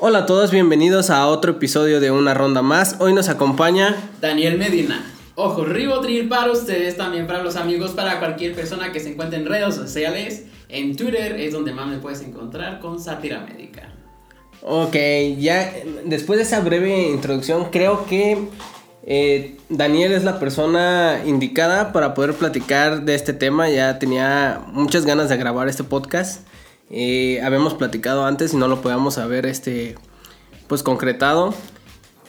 Hola a todos, bienvenidos a otro episodio de Una Ronda Más. Hoy nos acompaña Daniel Medina. Ojo, Ribotril para ustedes, también para los amigos, para cualquier persona que se encuentre en redes sociales. En Twitter es donde más me puedes encontrar con Sátira Médica. Ok, ya después de esa breve introducción, creo que eh, Daniel es la persona indicada para poder platicar de este tema. Ya tenía muchas ganas de grabar este podcast. Eh, habíamos platicado antes y no lo podíamos haber este, pues concretado.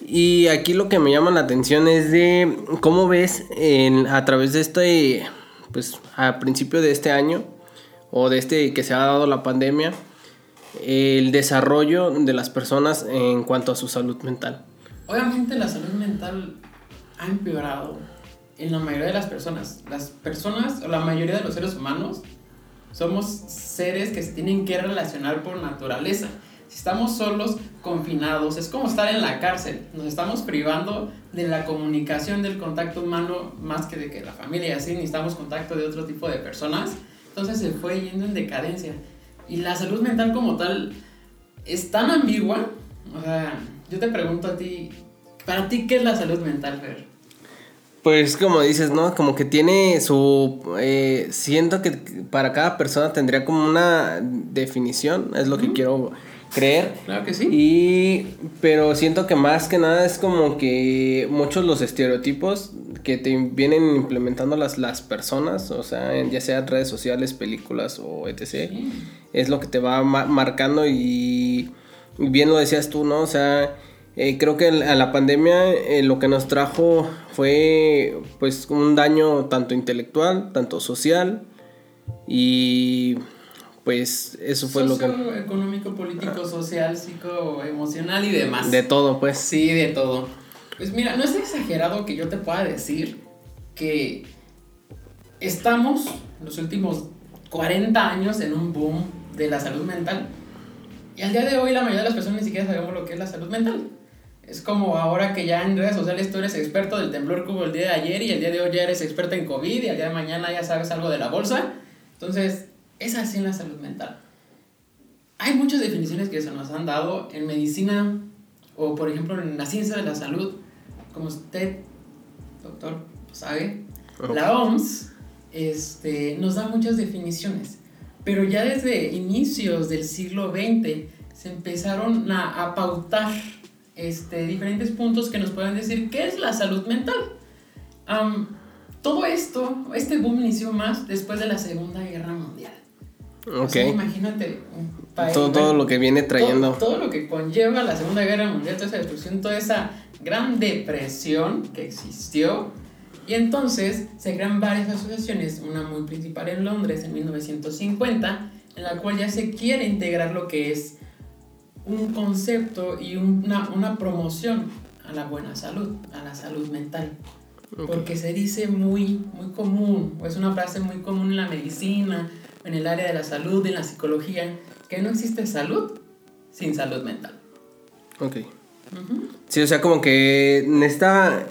Y aquí lo que me llama la atención es de cómo ves en, a través de este, pues a principio de este año o de este que se ha dado la pandemia, el desarrollo de las personas en cuanto a su salud mental. Obviamente la salud mental ha empeorado en la mayoría de las personas. Las personas o la mayoría de los seres humanos somos seres que se tienen que relacionar por naturaleza. Si estamos solos, confinados, es como estar en la cárcel. Nos estamos privando de la comunicación, del contacto humano, más que de que la familia, así necesitamos contacto de otro tipo de personas. Entonces se fue yendo en decadencia. Y la salud mental como tal es tan ambigua. O sea, yo te pregunto a ti, ¿para ti qué es la salud mental, Fer? Pues como dices, ¿no? Como que tiene su... Eh, siento que para cada persona tendría como una definición, es lo que quiero creer. Claro que sí. Y, pero siento que más que nada es como que muchos los estereotipos que te vienen implementando las, las personas, o sea, ya sea redes sociales, películas o etc., es lo que te va marcando y bien lo decías tú, ¿no? O sea eh, creo que a la pandemia eh, lo que nos trajo fue pues un daño tanto intelectual, tanto social y pues eso fue lo que... Económico, político, social, psico, emocional y demás. De todo, pues. Sí, de todo. Pues mira, no es exagerado que yo te pueda decir que estamos los últimos 40 años en un boom de la salud mental. Y al día de hoy la mayoría de las personas ni siquiera sabemos lo que es la salud mental. Es como ahora que ya en redes sociales tú eres experto del temblor que hubo el día de ayer y el día de hoy ya eres experto en COVID y el día de mañana ya sabes algo de la bolsa. Entonces, es así en la salud mental. Hay muchas definiciones que se nos han dado en medicina o, por ejemplo, en la ciencia de la salud, como usted, doctor, sabe. La OMS este, nos da muchas definiciones, pero ya desde inicios del siglo XX se empezaron a, a pautar este, diferentes puntos que nos pueden decir qué es la salud mental. todo esto, este boom inició más después de la Segunda Guerra Mundial. Ok. imagínate todo, todo, lo que viene trayendo. Todo, lo que conlleva la Segunda Guerra Mundial, toda esa destrucción, toda esa gran depresión que existió. Y entonces se crean varias asociaciones, una muy principal en Londres en 1950, en la cual ya se quiere integrar lo que es un concepto y una, una, promoción a la buena salud, a la salud mental. Porque se dice muy, muy común, o es una frase muy común en la medicina, en el área de la salud, en la psicología, que no existe salud sin salud mental. Ok. Sí, o sea, como que necesita,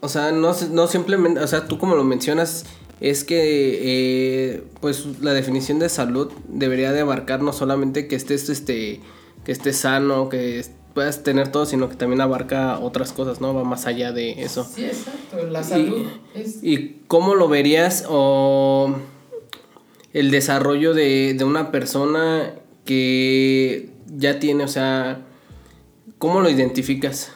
o sea, no, no simplemente, o sea, tú como lo mencionas, es que eh, pues la definición de salud debería de abarcar no solamente que estés este que estés sano, que puedas tener todo, sino que también abarca otras cosas, ¿no? Va más allá de eso. Sí, exacto. La salud y, es... ¿Y cómo lo verías o el desarrollo de, de una persona que ya tiene, o sea, ¿cómo lo identificas?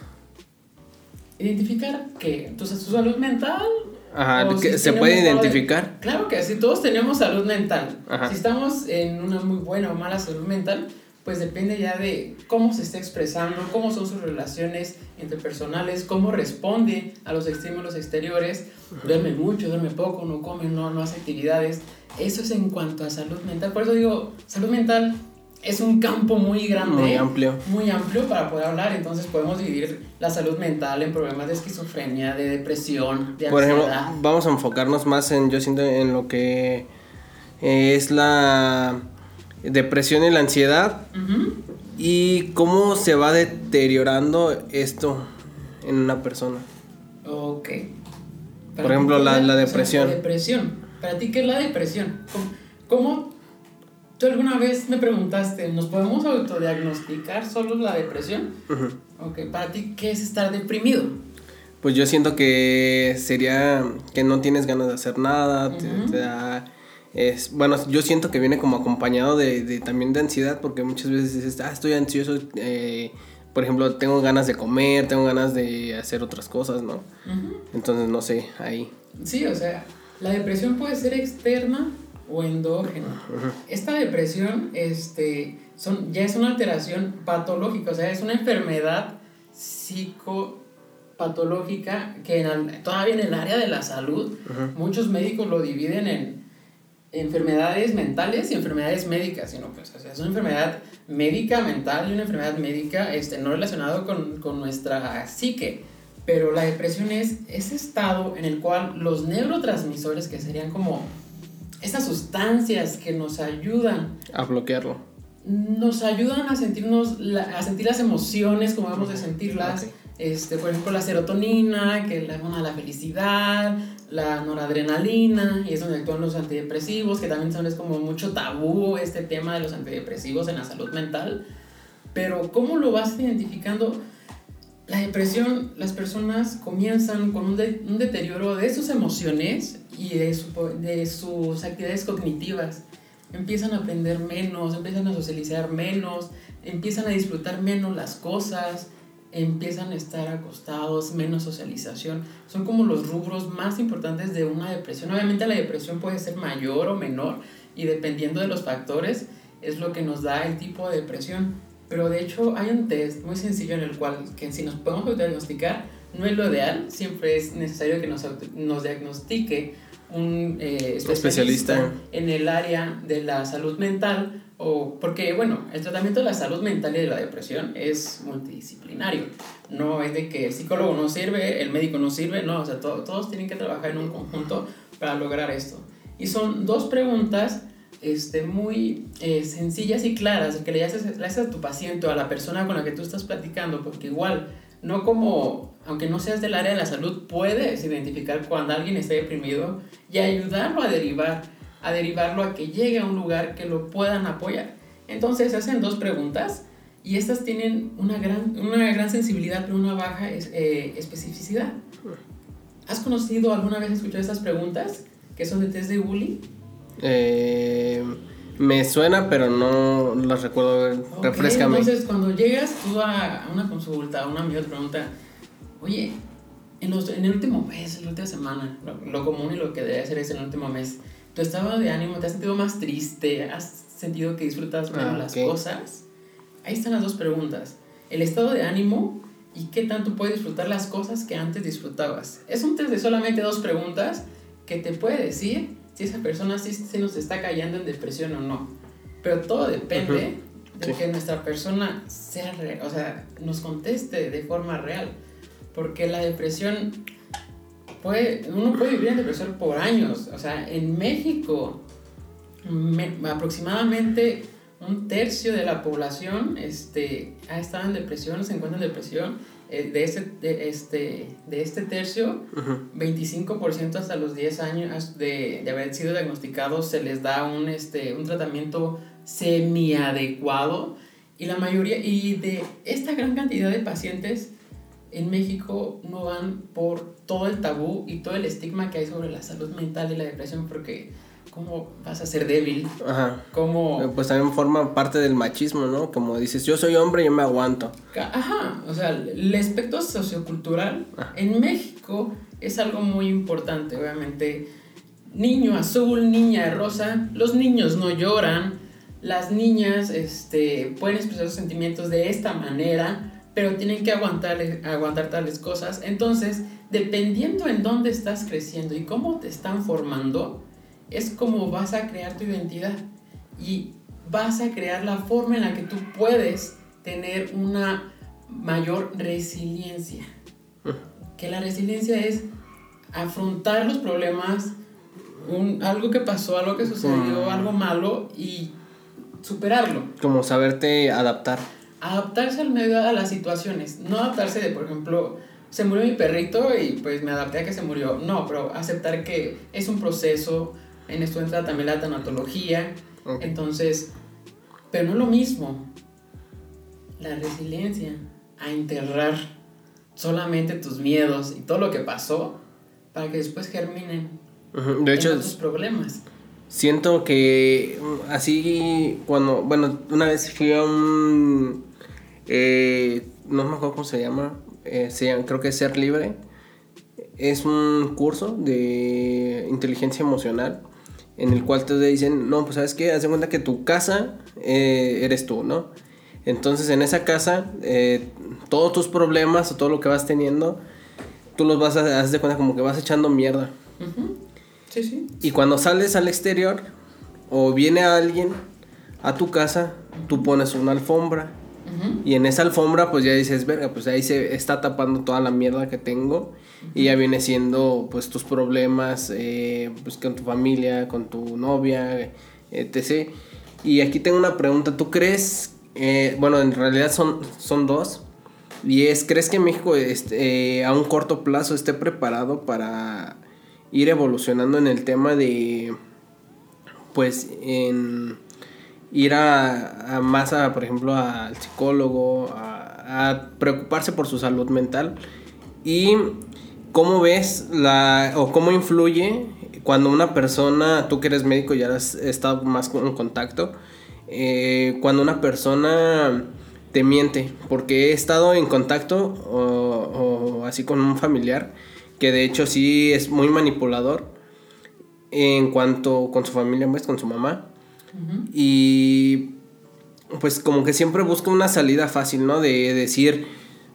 Identificar que, entonces, su salud mental. Ajá, ¿se puede identificar? claro que sí, todos tenemos salud mental. Si estamos en una muy buena o mala salud mental, pues depende ya de cómo se está expresando, cómo son sus relaciones interpersonales, cómo responde a los estímulos exteriores, duerme mucho, duerme poco, no come, no, no hace actividades. Eso es en cuanto a salud mental. Por eso digo, salud mental es un campo muy grande. Muy amplio. Muy amplio para poder hablar. Entonces podemos dividir la salud mental en problemas de esquizofrenia, de depresión, de Por ejemplo, vamos a enfocarnos más en, yo siento, en lo que es la depresión y la ansiedad. Y cómo se va deteriorando esto en una persona. Ok. Por ejemplo, la, la, depresión. la depresión. ¿Para ti qué es la depresión? ¿Cómo, tú alguna vez me preguntaste, ¿nos podemos autodiagnosticar solo la depresión? Ok, para ti, ¿qué es estar deprimido? Pues yo siento que sería que no tienes ganas de hacer nada, te, da... Es, bueno, yo siento que viene como acompañado de, de, también de ansiedad, porque muchas veces dices, ah, estoy ansioso, eh, por ejemplo, tengo ganas de comer, tengo ganas de hacer otras cosas, ¿no? Entonces, no sé, ahí. Sí, o sea, la depresión puede ser externa o endógena. Esta depresión este, son, ya es una alteración patológica, o sea, es una enfermedad psicopatológica que en todavía en el área de la salud muchos médicos lo dividen en enfermedades mentales y enfermedades médicas, sino pues, o sea, es una enfermedad médica mental y una enfermedad médica este, no relacionado con, con nuestra psique. Pero la depresión es ese estado en el cual los neurotransmisores, que serían como esas sustancias que nos ayudan a bloquearlo, nos ayudan a sentirnos, a sentir las emociones como vamos de sentirlas. Este, por ejemplo, la serotonina, que es la hormona de la felicidad, la noradrenalina, y es donde actúan los antidepresivos, que también son es como mucho tabú este tema de los antidepresivos en la salud mental. Pero, ¿cómo lo vas identificando? La depresión, las personas comienzan con un, un deterioro de sus emociones y de, de sus actividades cognitivas. Empiezan a aprender menos, empiezan a socializar menos, empiezan a disfrutar menos las cosas, empiezan a estar acostados, menos socialización. Son como los rubros más importantes de una depresión. Obviamente la depresión puede ser mayor o menor y dependiendo de los factores es lo que nos da el tipo de depresión. Pero de hecho hay un test muy sencillo en el cual que si nos podemos diagnosticar, no es lo ideal, siempre es necesario que nos, nos diagnostique un eh, especialista, en el área de la salud mental o porque bueno, el tratamiento de la salud mental y de la depresión es multidisciplinario. No es de que el psicólogo no sirve, el médico no sirve, no, o sea, todos tienen que trabajar en un conjunto para lograr esto. Y son dos preguntas este, muy eh, sencillas y claras que le haces, le haces a tu paciente o a la persona con la que tú estás platicando, porque igual, no como, aunque no seas del área de la salud, puedes identificar cuando alguien está deprimido y ayudarlo a derivar, a derivarlo a que llegue a un lugar que lo puedan apoyar. Entonces se hacen dos preguntas y estas tienen una gran, una gran sensibilidad pero una baja eh, especificidad. ¿Has conocido alguna vez escuchado estas preguntas que son de test de Uli? Eh, me suena, pero no las recuerdo. Okay, Refrescame. Entonces, cuando llegas tú a una consulta, una amiga te pregunta, oye, en, los, en el último mes, en la última semana, lo, común y lo que debe hacer es en el último mes, tu estado de ánimo, te has sentido más triste, has sentido que disfrutas menos ah, las cosas. Ahí están las dos preguntas. El estado de ánimo y qué tanto puedes disfrutar las cosas que antes disfrutabas. Es un test de solamente dos preguntas que te puede decir si esa persona sí se nos está cayendo en depresión o no. Pero todo depende de que nuestra persona sea, o sea, nos conteste de forma real. Porque la depresión puede, uno puede vivir en depresión por años. O sea, en México, aproximadamente un tercio de la población este, ha estado en depresión, se encuentra en depresión eh, de, este, de, este, de este tercio, 25% hasta los 10 años de, de, haber sido diagnosticados se les da un, este, un tratamiento semi-adecuado y la mayoría, y de esta gran cantidad de pacientes en México no van por todo el tabú y todo el estigma que hay sobre la salud mental y la depresión porque ¿cómo vas a ser débil? Ajá. ¿Cómo... Eh, pues también forma parte del machismo, ¿no? Como dices, yo soy hombre y yo me aguanto. Ajá, o sea, el aspecto sociocultural en México es algo muy importante, obviamente. Niño azul, niña rosa, los niños no lloran, las niñas este, pueden expresar sus sentimientos de esta manera, pero tienen que aguantar, aguantar tales cosas. Entonces, dependiendo en dónde estás creciendo y cómo te están formando, es como vas a crear tu identidad y vas a crear la forma en la que tú puedes tener una mayor resiliencia. Que la resiliencia es afrontar los problemas, un, algo que pasó, algo que sucedió, algo malo y superarlo. Como saberte adaptar. Adaptarse al medio a las situaciones, no adaptarse de, por ejemplo, se murió mi perrito y pues me adapté a que se murió. No, pero aceptar que es un proceso, en esto entra también la tanatología Entonces, pero no es lo mismo la resiliencia a enterrar solamente tus miedos y todo lo que pasó para que después germinen de hecho, otros problemas. Siento que mm, así cuando, bueno, una vez fui a un, eh, no me acuerdo cómo se llama, eh, creo que es Ser Libre, es un curso de inteligencia emocional en el cual te dicen, no, pues sabes qué, haz de cuenta que tu casa eh, eres tú, ¿no? Entonces en esa casa, todos tus problemas o todo lo que vas teniendo, tú los vas a, haz de cuenta como que vas echando mierda. Sí, sí. Y cuando sales al exterior o viene alguien a tu casa, tú pones una alfombra. Y en esa alfombra pues ya dices, verga, pues ahí se está tapando toda la mierda que tengo. Y ya viene siendo pues tus problemas eh, pues con tu familia, con tu novia, etc. Y aquí tengo una pregunta, ¿tú crees, eh, bueno en realidad son, son dos, y es, ¿crees que México este, eh, a un corto plazo esté preparado para ir evolucionando en el tema de, pues, en ir a, más a, por ejemplo, al psicólogo, a, a, preocuparse por su salud mental? Y cómo ves la, o cómo influye cuando una persona, tú que eres médico ya has estado más en contacto, eh, cuando una persona te miente, porque he estado en contacto o, así con un familiar que de hecho sí es muy manipulador en cuanto con su familia, pues con su mamá. Y pues como que siempre busca una salida fácil, ¿no? De decir,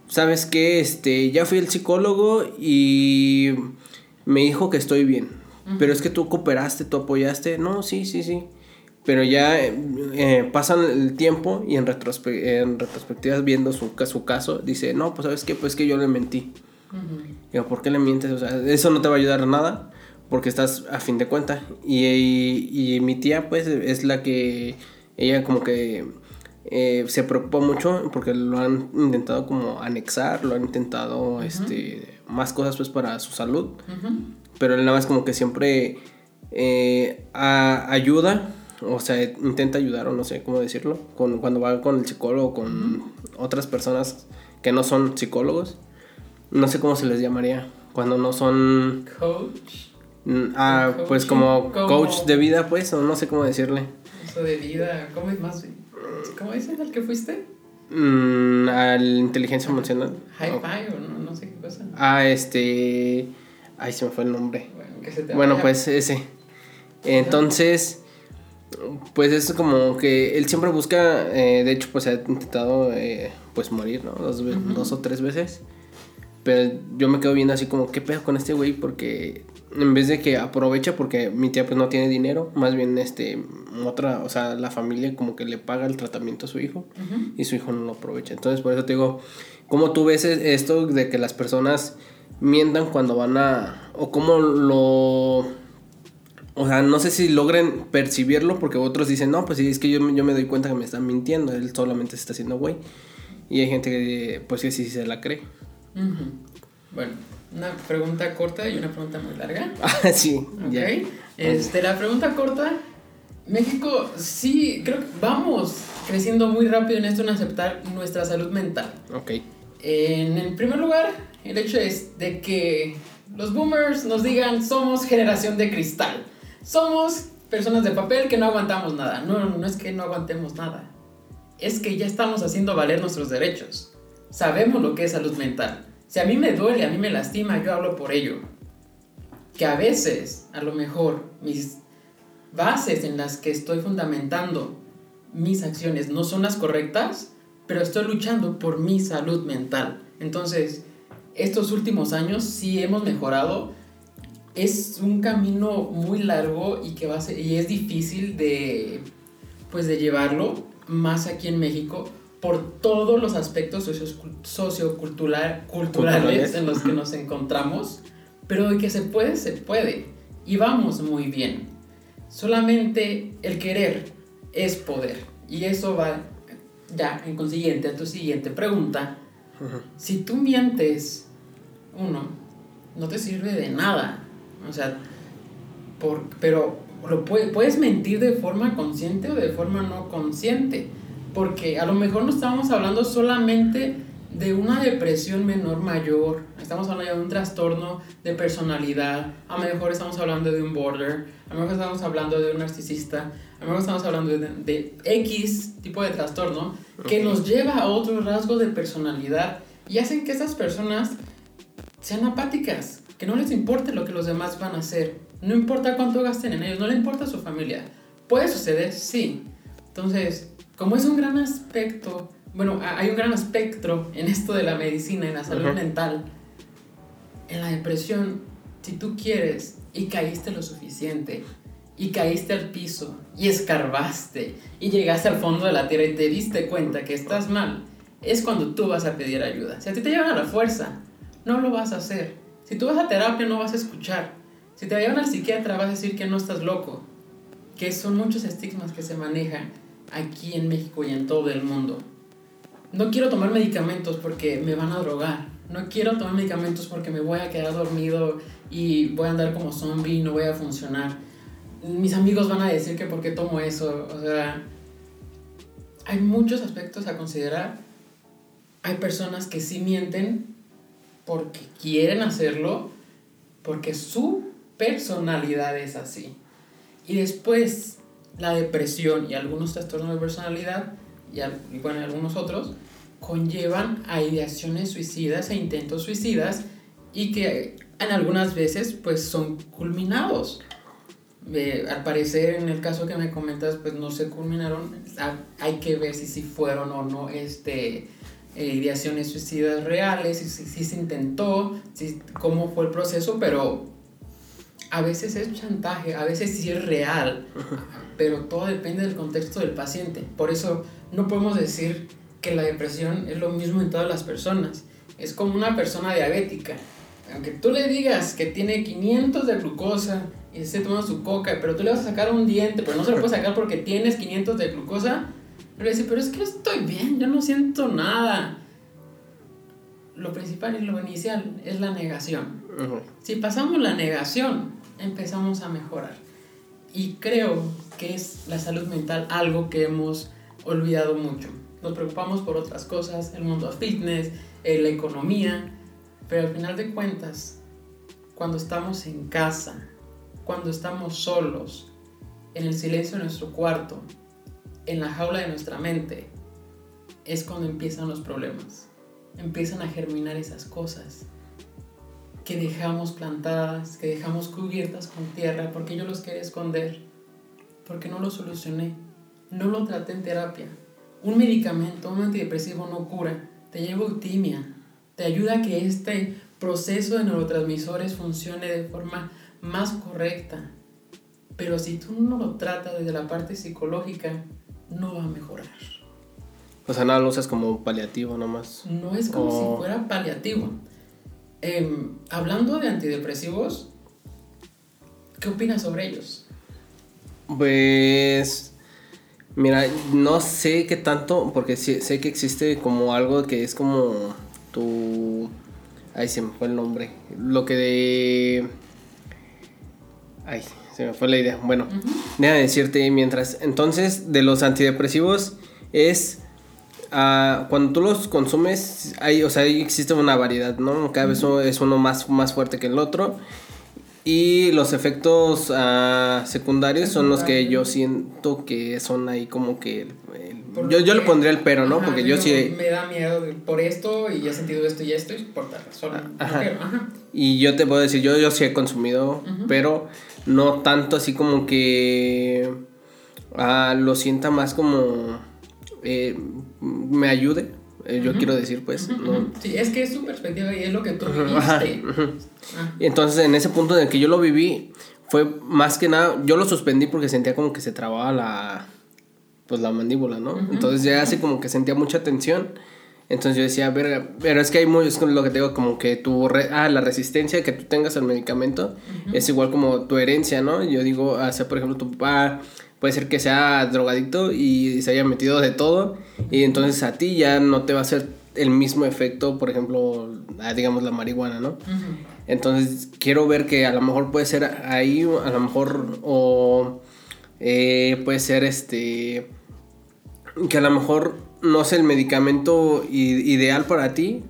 ¿sabes qué? Este, ya fui al psicólogo y me dijo que estoy bien. Pero es que tú cooperaste, tú apoyaste. No, sí, sí, sí. Pero ya eh, pasan el tiempo y en, en retrospectivas viendo su, su caso, dice, no, pues sabes qué, pues que yo le mentí. Digo, ¿por qué le mientes? O sea, eso no te va a ayudar a nada porque estás a fin de cuenta. Y, y, mi tía, pues, es la que, ella como que eh, se preocupa mucho porque lo han intentado como anexar, lo han intentado, este, más cosas pues para su salud. Pero él nada más como que siempre eh, ayuda o sea, intenta ayudar o no sé cómo decirlo, con, cuando va con el psicólogo, con otras personas que no son psicólogos, no sé cómo se les llamaría, cuando no son... Coach. Ah, pues como, coach de vida, pues, o no sé cómo decirle. Eso de vida, ¿cómo es más? ¿Cómo dices al que fuiste? Mm, al inteligencia emocional. High five o no, no sé qué cosa. Ah, este... Ay, se me fue el nombre. Bueno, ¿qué se te bueno pues ese. Entonces pues es como que él siempre busca, eh, de hecho pues ha intentado eh, pues morir, ¿no? Dos, dos, o tres veces. Pero yo me quedo viendo así como, ¿qué pedo con este güey? Porque en vez de que aprovecha porque mi tía pues no tiene dinero, más bien este, otra, o sea, la familia como que le paga el tratamiento a su hijo y su hijo no lo aprovecha. Entonces por eso te digo, ¿cómo tú ves e-, esto de que las personas mientan cuando van a, o cómo lo o sea, no sé si logren percibirlo porque otros dicen, no, pues sí, es que yo, yo me doy cuenta que me están mintiendo, él solamente se está haciendo güey. Y hay gente que, pues sí, sí se la cree. Bueno, una pregunta corta y una pregunta muy larga. Ah, sí, ya. Este, la pregunta corta, México sí, creo que vamos creciendo muy rápido en esto en aceptar nuestra salud mental. Ok. En el primer lugar, el hecho es de que los boomers nos digan somos generación de cristal somos personas de papel que no aguantamos nada. No, no es que no aguantemos nada. Es que ya estamos haciendo valer nuestros derechos. Sabemos lo que es salud mental. Si a mí me duele, a mí me lastima, yo hablo por ello. Que a veces, a lo mejor, mis bases en las que estoy fundamentando mis acciones no son las correctas, pero estoy luchando por mi salud mental. Entonces, estos últimos años sí hemos mejorado es un camino muy largo y que va y es difícil de pues de llevarlo más aquí en México por todos los aspectos socioculturales en los que nos encontramos, pero de que se puede, se puede y vamos muy bien. Solamente el querer es poder y eso va ya en consiguiente a tu siguiente pregunta. Si tú mientes, uno, no te sirve de nada o sea, por, pero lo puedes mentir de forma consciente o de forma no consciente. Porque a lo mejor no estamos hablando solamente de una depresión menor mayor, estamos hablando de un trastorno de personalidad, a lo mejor estamos hablando de un border, a lo mejor estamos hablando de un narcisista, a lo mejor estamos hablando de, de X tipo de trastorno que nos lleva a otros rasgos de personalidad y hacen que esas personas sean apáticas, que no les importe lo que los demás van a hacer, no importa cuánto gasten en ellos, no le importa su familia. ¿Puede suceder? Sí. Entonces, como es un gran aspecto bueno, hay un gran espectro en esto de la medicina, en la salud mental. En la depresión, si tú quieres y caíste lo suficiente, y caíste al piso, y escarbaste, y llegaste al fondo de la tierra y te diste cuenta que estás mal, es cuando tú vas a pedir ayuda. Si a ti te llevan a la fuerza, no lo vas a hacer. Si tú vas a terapia, no vas a escuchar. Si te llevan al psiquiatra, vas a decir que no estás loco. Que son muchos estigmas que se manejan aquí en México y en todo el mundo no quiero tomar medicamentos porque me van a drogar. No quiero tomar medicamentos porque me voy a quedar dormido y voy a andar como zombie y no voy a funcionar. Mis amigos van a decir que por qué tomo eso. O sea, hay muchos aspectos a considerar. Hay personas que sí mienten porque quieren hacerlo, porque su personalidad es así. Y después la depresión y algunos trastornos de personalidad y, bueno, algunos otros, conllevan a ideaciones suicidas e intentos suicidas y que en algunas veces pues son culminados. al parecer en el caso que me comentas pues no se culminaron, hay que ver si, si fueron o no este, eh, ideaciones suicidas reales, si, si, se intentó, si, cómo fue el proceso, pero a veces es chantaje, a veces sí es real, pero todo depende del contexto del paciente. Por eso no podemos decir que la depresión es lo mismo en todas las personas. Es como una persona diabética. Aunque tú le digas que tiene 500 de glucosa y se toma su coca, pero tú le vas a sacar un diente, pero no se lo puedes sacar porque tienes 500 de glucosa, le dice, pero es que estoy bien, yo no siento nada. Lo principal y lo inicial es la negación. Si pasamos la negación, empezamos a mejorar. Y creo que es la salud mental algo que hemos olvidado mucho. Nos preocupamos por otras cosas, el mundo fitness, eh, la economía, pero al final de cuentas, cuando estamos en casa, cuando estamos solos, en el silencio de nuestro cuarto, en la jaula de nuestra mente, es cuando empiezan los problemas. Empiezan a germinar esas cosas que dejamos plantadas, que dejamos cubiertas con tierra, porque yo los quería esconder, porque no lo solucioné no lo traté en terapia. Un medicamento, un antidepresivo no cura, te lleva eutimia, te ayuda a que este proceso de neurotransmisores funcione de forma más correcta. Pero si tú no lo tratas desde la parte psicológica, no va a mejorar. O sea, nada lo usas como paliativo nomás. No es como si fuera paliativo. Em, hablando de antidepresivos, ¿qué opinas sobre ellos? Pues Mira, no sé qué tanto, porque sé que existe como algo que es como tu... Ay, se me fue el nombre. Lo que de... Ay, se me fue la idea. Bueno, déjame decirte mientras. Entonces, de los antidepresivos es... Uh, cuando tú los consumes, hay, o sea, existe una variedad, ¿no? Cada vez es uno más, más fuerte que el otro. Y los efectos uh, secundarios son los que yo siento que son ahí como que... yo, yo le pondría el pero, ¿no? Porque yo sí... Me da miedo por esto y he sentido esto y esto y por tal razón. Ajá. Y yo te puedo decir, yo, yo sí he consumido, pero no tanto así como que uh, lo sienta más como... Eh, me ayude eh, yo quiero decir, pues. Sí, es que es su perspectiva y es lo que tú viviste. Ah. Entonces, en ese punto en el que yo lo viví, fue más que nada, yo lo suspendí porque sentía como que se trababa la, pues la mandíbula, ¿no? Entonces ya hace como que sentía mucha tensión. Entonces yo decía, verga, pero es que hay muy, es lo que te digo, como que tu, ah, la resistencia que tú tengas al medicamento es igual como tu herencia, ¿no? Yo digo, sea, por ejemplo, tu papá puede ser que sea drogadicto y se haya metido de todo y entonces a ti ya no te va a hacer el mismo efecto, por ejemplo, digamos la marihuana, ¿no? Entonces quiero ver que a lo mejor puede ser ahí, a lo mejor, o eh, puede ser este, que a lo mejor no es el medicamento ideal para ti,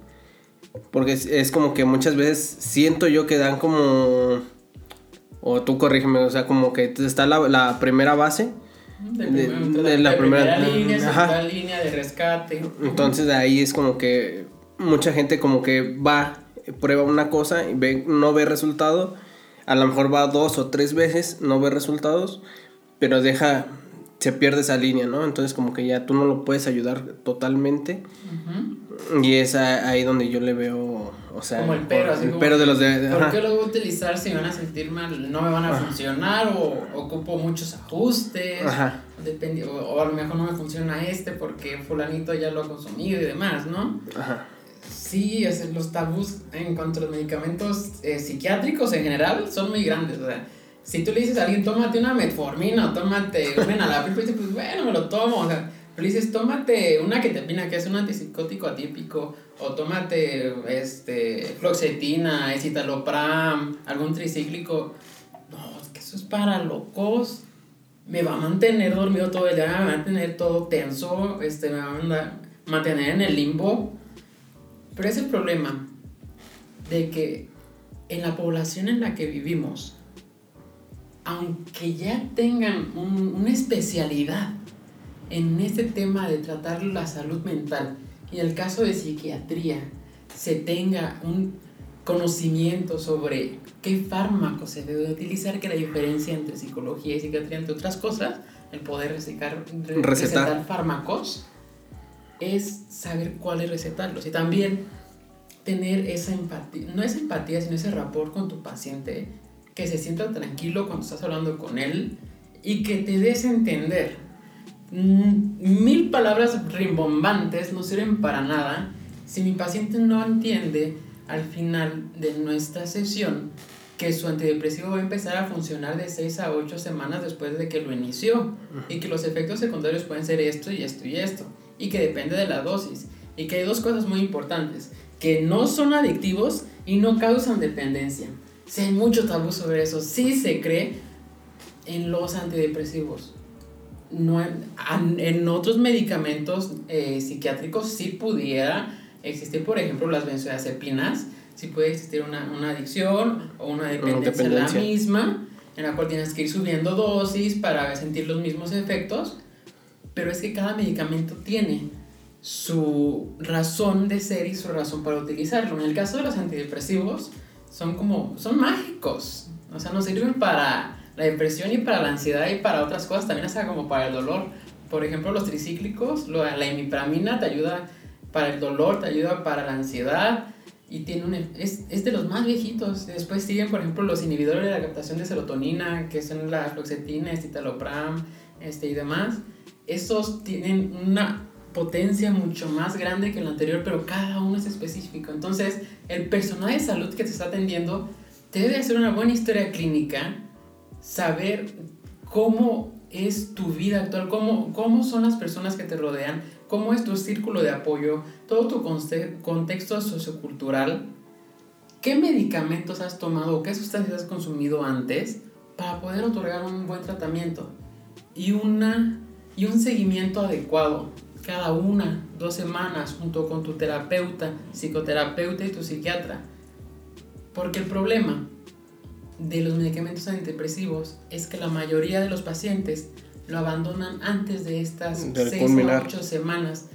porque es, como que muchas veces siento yo que dan como, o tú corrígeme, o sea, como que está la, primera base. De, la, primera, línea, línea de rescate. Entonces ahí es como que mucha gente como que va, prueba una cosa y ve, no ve resultado. A lo mejor va dos o tres veces, no ve resultados, pero deja, se pierde esa línea, ¿no? Entonces como que ya tú no lo puedes ayudar totalmente. Y es ahí donde yo le veo, o sea... Como el pero, así pero de los de... ¿Por qué lo voy a utilizar si me van a sentir mal? ¿No me van a funcionar? ¿O ocupo muchos ajustes? Ajá. Depende, o, a lo mejor no me funciona este porque fulanito ya lo ha consumido y demás, ¿no? Ajá. Sí, los tabús en cuanto a los medicamentos eh, psiquiátricos en general son muy grandes, o sea si tú le dices a alguien, tómate una metformina o tómate un enalapril, pues, pues bueno, me lo tomo. O sea, le dices, tómate una que te pina, que es un antipsicótico atípico, o tómate este, floxetina, escitalopram, algún tricíclico. No, es que eso es para locos. Me va a mantener dormido todo el día, me va a mantener todo tenso, este, me va a mantener en el limbo. Pero es el problema de que en la población en la que vivimos, aunque ya tengan una especialidad en este tema de tratar la salud mental, y en el caso de psiquiatría se tenga un conocimiento sobre qué fármaco se debe utilizar, que la diferencia entre psicología y psiquiatría, entre otras cosas, el poder recetar, recetar fármacos, es saber cuáles recetarlos y también tener esa empatía, no es empatía, sino ese rapport con tu paciente que se sienta tranquilo cuando estás hablando con él y que te des entender. Mm, mil palabras rimbombantes no sirven para nada si mi paciente no entiende al final de nuestra sesión que su antidepresivo va a empezar a funcionar de 6 a 8 semanas después de que lo inició y que los efectos secundarios pueden ser esto y esto y esto y que depende de la dosis y que hay dos cosas muy importantes que no son adictivos y no causan dependencia Sí hay mucho tabú sobre eso. Sí se cree en los antidepresivos. No en, otros medicamentos eh, psiquiátricos sí pudiera existir, por ejemplo, las benzodiazepinas. Sí puede existir una, una adicción o una dependencia, en la misma, en la cual tienes que ir subiendo dosis para sentir los mismos efectos. Pero es que cada medicamento tiene su razón de ser y su razón para utilizarlo. En el caso de los antidepresivos, son como, son mágicos. O sea, nos sirven para la depresión y para la ansiedad y para otras cosas, también hasta como para el dolor. Por ejemplo, los tricíclicos, la imipramina te ayuda para el dolor, te ayuda para la ansiedad y tiene un, es, es de los más viejitos. Después siguen, por ejemplo, los inhibidores de la captación de serotonina, que son la fluoxetina, escitalopram este, y demás. Estos tienen una potencia mucho más grande que el anterior, pero cada uno es específico. Entonces, el personal de salud que te está atendiendo te debe hacer una buena historia clínica, saber cómo es tu vida actual, cómo, cómo son las personas que te rodean, cómo es tu círculo de apoyo, todo tu contexto sociocultural, qué medicamentos has tomado qué sustancias has consumido antes para poder otorgar un buen tratamiento y, una, y un seguimiento adecuado cada una, dos semanas junto con tu terapeuta, psicoterapeuta y tu psiquiatra. Porque el problema de los medicamentos antidepresivos es que la mayoría de los pacientes lo abandonan antes de estas seis o ocho semanas.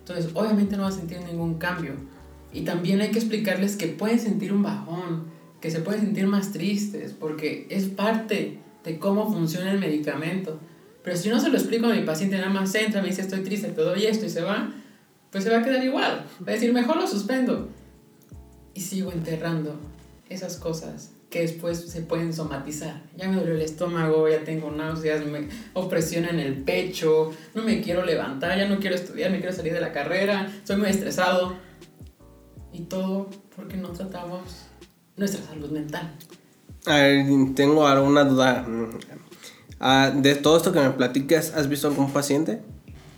Entonces, obviamente no va a sentir ningún cambio. Y también hay que explicarles que pueden sentir un bajón, que se pueden sentir más tristes, porque es parte de cómo funciona el medicamento. Pero si no se lo explico a mi paciente, nada más entra, me dice estoy triste, te doy esto y se va, pues se va a quedar igual. Va a decir, mejor lo suspendo. Y sigo enterrando esas cosas que después se pueden somatizar. Ya me dolió el estómago, ya tengo náuseas, me opresión en el pecho, no me quiero levantar, ya no quiero estudiar, me quiero salir de la carrera, soy muy estresado. Y todo porque no tratamos nuestra salud mental. A ver, tengo alguna duda Ah, de todo esto que me platicas, ¿has visto algún paciente?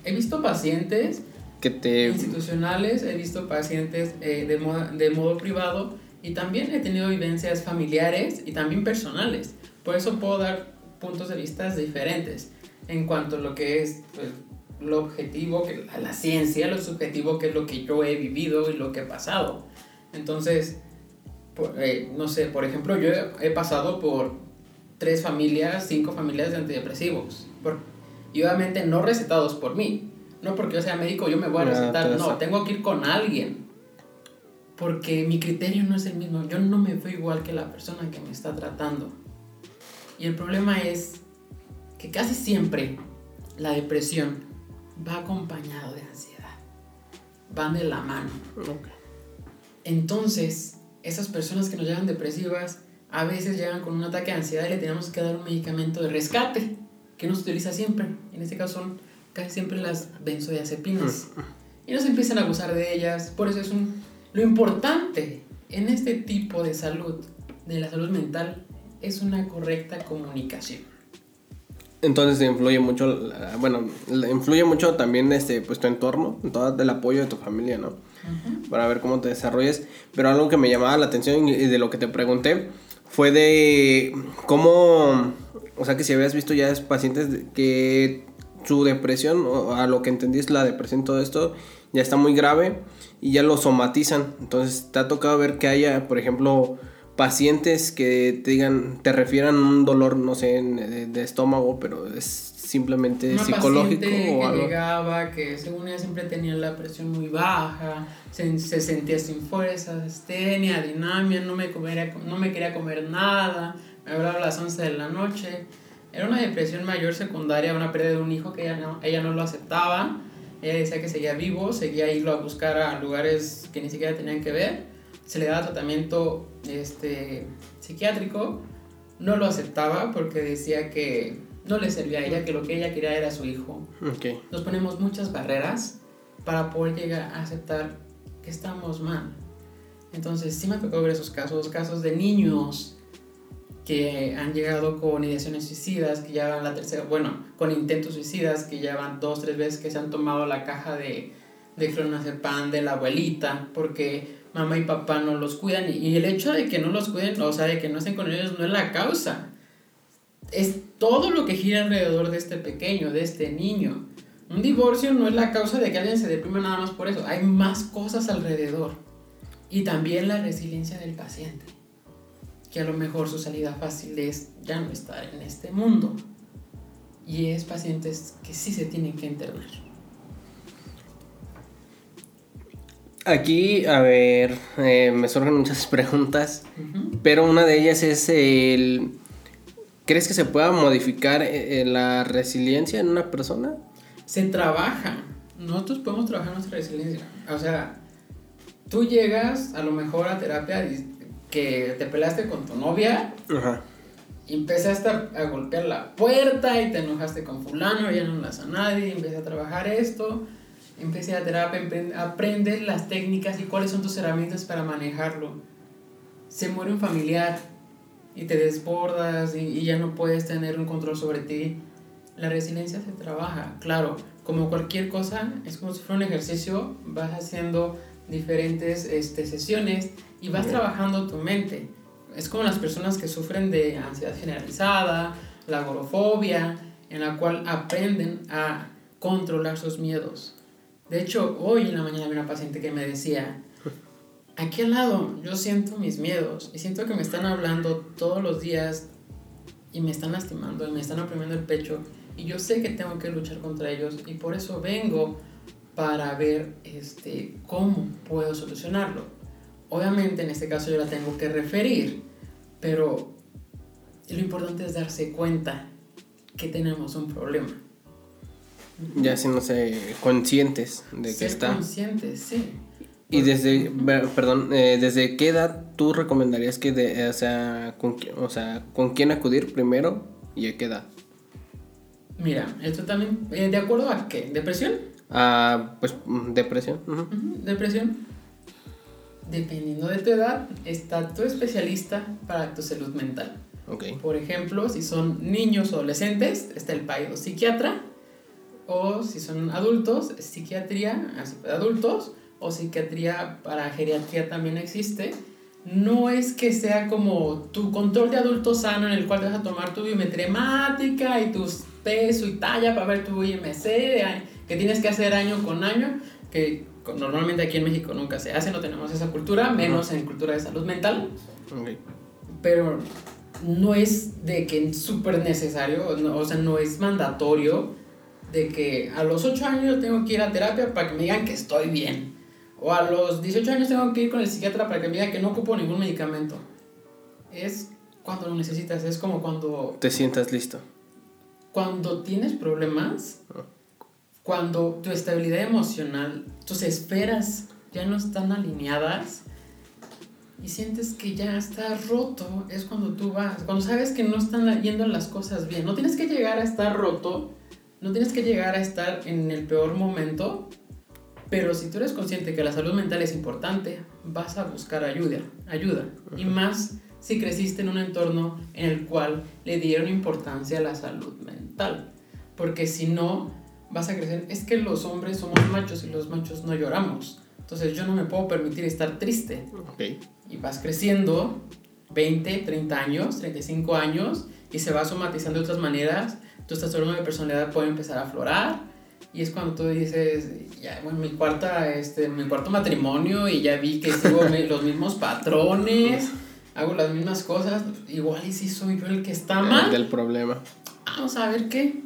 He visto pacientes que te... institucionales, he visto pacientes eh, de, modo, de modo privado y también he tenido vivencias familiares y también personales. Por eso puedo dar puntos de vista diferentes en cuanto a lo que es pues, lo objetivo, que, a la ciencia, lo subjetivo, que es lo que yo he vivido y lo que he pasado. Entonces, eh, no sé, por ejemplo, yo he, pasado por tres familias, cinco familias de antidepresivos. Por, y obviamente no recetados por mí. No porque yo sea médico, yo me voy a recetar. No, tengo que ir con alguien. Porque mi criterio no es el mismo. Yo no me veo igual que la persona que me está tratando. Y el problema es que casi siempre la depresión va acompañado de ansiedad. Van de la mano. Entonces, esas personas que nos llegan depresivas a veces llegan con un ataque de ansiedad y le tenemos que dar un medicamento de rescate que no se utiliza siempre. En este caso son casi siempre las benzodiazepinas. Y nos empiezan a abusar de ellas. Por eso es un... Lo importante en este tipo de salud, de la salud mental, es una correcta comunicación. Entonces influye mucho, bueno, influye mucho también este, pues tu entorno, todo el apoyo de tu familia, ¿no? Para ver cómo te desarrolles. Pero algo que me llamaba la atención y de lo que te pregunté fue de cómo, o sea, que si habías visto ya pacientes que su depresión, o a lo que entendí es la depresión, todo esto, ya está muy grave y ya lo somatizan. Entonces, te ha tocado ver que haya, por ejemplo, pacientes que te digan, te refieran un dolor, no sé, de, estómago, pero es simplemente Una psicológico que llegaba, que según ella siempre tenía la presión muy baja, se, se sentía sin fuerzas, tenía dinamia, no me, comería, no me quería comer nada, me hablaba a las 11 de la noche. Era una depresión mayor secundaria, una pérdida de un hijo que ella no, ella no lo aceptaba. Ella decía que seguía vivo, seguía irlo a buscar a lugares que ni siquiera tenían que ver se le daba tratamiento este, psiquiátrico, no lo aceptaba porque decía que no le servía a ella, que lo que ella quería era su hijo. Nos ponemos muchas barreras para poder llegar a aceptar que estamos mal. Entonces sí me tocó ver esos casos, casos de niños que han llegado con ideaciones suicidas, que ya van la tercera, bueno, con intentos suicidas, que ya van dos, tres veces que se han tomado la caja de, de clonazepam de la abuelita, porque mamá y papá no los cuidan y el hecho de que no los cuiden, o sea, de que no estén con ellos no es la causa. Es todo lo que gira alrededor de este pequeño, de este niño. Un divorcio no es la causa de que alguien se deprima nada más por eso. Hay más cosas alrededor. Y también la resiliencia del paciente. Que a lo mejor su salida fácil es ya no estar en este mundo. Y es pacientes que sí se tienen que internar. Aquí, a ver, eh, me surgen muchas preguntas, pero una de ellas es el... ¿Crees que se pueda modificar eh, eh, la resiliencia en una persona? Se trabaja. Nosotros podemos trabajar nuestra resiliencia. O sea, tú llegas a lo mejor a terapia que te peleaste con tu novia. Ajá. Y empezaste a, golpear la puerta y te enojaste con fulano, ya no las a nadie, empecé a trabajar esto empecé a terapia, aprendes las técnicas y cuáles son tus herramientas para manejarlo. Se muere un familiar y te desbordas y, ya no puedes tener un control sobre ti. La resiliencia se trabaja, claro, como cualquier cosa, es como si fuera un ejercicio, vas haciendo diferentes este, sesiones y vas trabajando tu mente. Es como las personas que sufren de ansiedad generalizada, la agorofobia, en la cual aprenden a controlar sus miedos. De hecho, hoy en la mañana vi una paciente que me decía, aquí al lado yo siento mis miedos y siento que me están hablando todos los días y me están lastimando y me están oprimiendo el pecho y yo sé que tengo que luchar contra ellos y por eso vengo para ver este, cómo puedo solucionarlo. Obviamente en este caso yo la tengo que referir, pero lo importante es darse cuenta que tenemos un problema. Ya no sé, conscientes de que está. conscientes, sí. Y desde, perdón, eh, ¿desde qué edad tú recomendarías que, de, o, sea, con, o sea, con quién acudir primero y a qué edad? Mira, esto también, eh, ¿de acuerdo a qué? ¿Depresión? Ah, pues, mm, depresión. Depresión. Dependiendo de tu edad, está tu especialista para tu salud mental. Por ejemplo, si son niños o adolescentes, está el psiquiatra. O si son adultos, psiquiatría para adultos. O psiquiatría para geriatría también existe. No es que sea como tu control de adulto sano en el cual te vas a tomar tu biometría hemática y tu peso y talla para ver tu IMC que tienes que hacer año con año, que normalmente aquí en México nunca se hace, no tenemos esa cultura, menos en cultura de salud mental. Pero no es de que es súper necesario, o sea, no es mandatorio de que a los 8 años tengo que ir a terapia para que me digan que estoy bien. O a los 18 años tengo que ir con el psiquiatra para que me diga que no ocupo ningún medicamento. Es cuando lo necesitas, es como cuando... Te sientas listo. Cuando tienes problemas, ah. Cuando tu estabilidad emocional, tus esperas ya no están alineadas, y sientes que ya está roto, es cuando tú vas, cuando sabes que no están yendo las cosas bien. No tienes que llegar a estar roto, no tienes que llegar a estar en el peor momento, pero si tú eres consciente que la salud mental es importante, vas a buscar ayuda, ayuda. Y más si creciste en un entorno en el cual le dieron importancia a la salud mental. Porque si no, vas a crecer. Es que los hombres somos machos y los machos no lloramos. Entonces yo no me puedo permitir estar triste. Okay y vas creciendo 20, 30 años, 35 años y se va somatizando de otras maneras, tu trastorno de personalidad puede empezar a aflorar y es cuando tú dices, ya, bueno, mi, cuarta, este, mi cuarto matrimonio y ya vi que sigo los mismos patrones, hago las mismas cosas, igual y si soy yo el que está mal. del problema. Vamos a ver qué.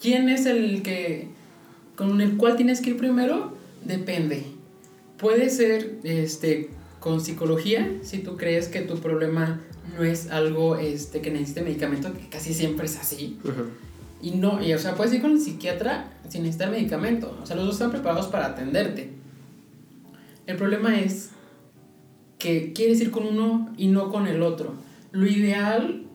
¿Quién es el que con el cual tienes que ir primero? Depende. Puede ser este con psicología, si tú crees que tu problema no es algo este, que necesite medicamento, que casi siempre es así. Y no, y, o sea, puedes ir con el psiquiatra sin necesitar medicamento. O sea, los dos están preparados para atenderte. El problema es que quieres ir con uno y no con el otro. Lo ideal,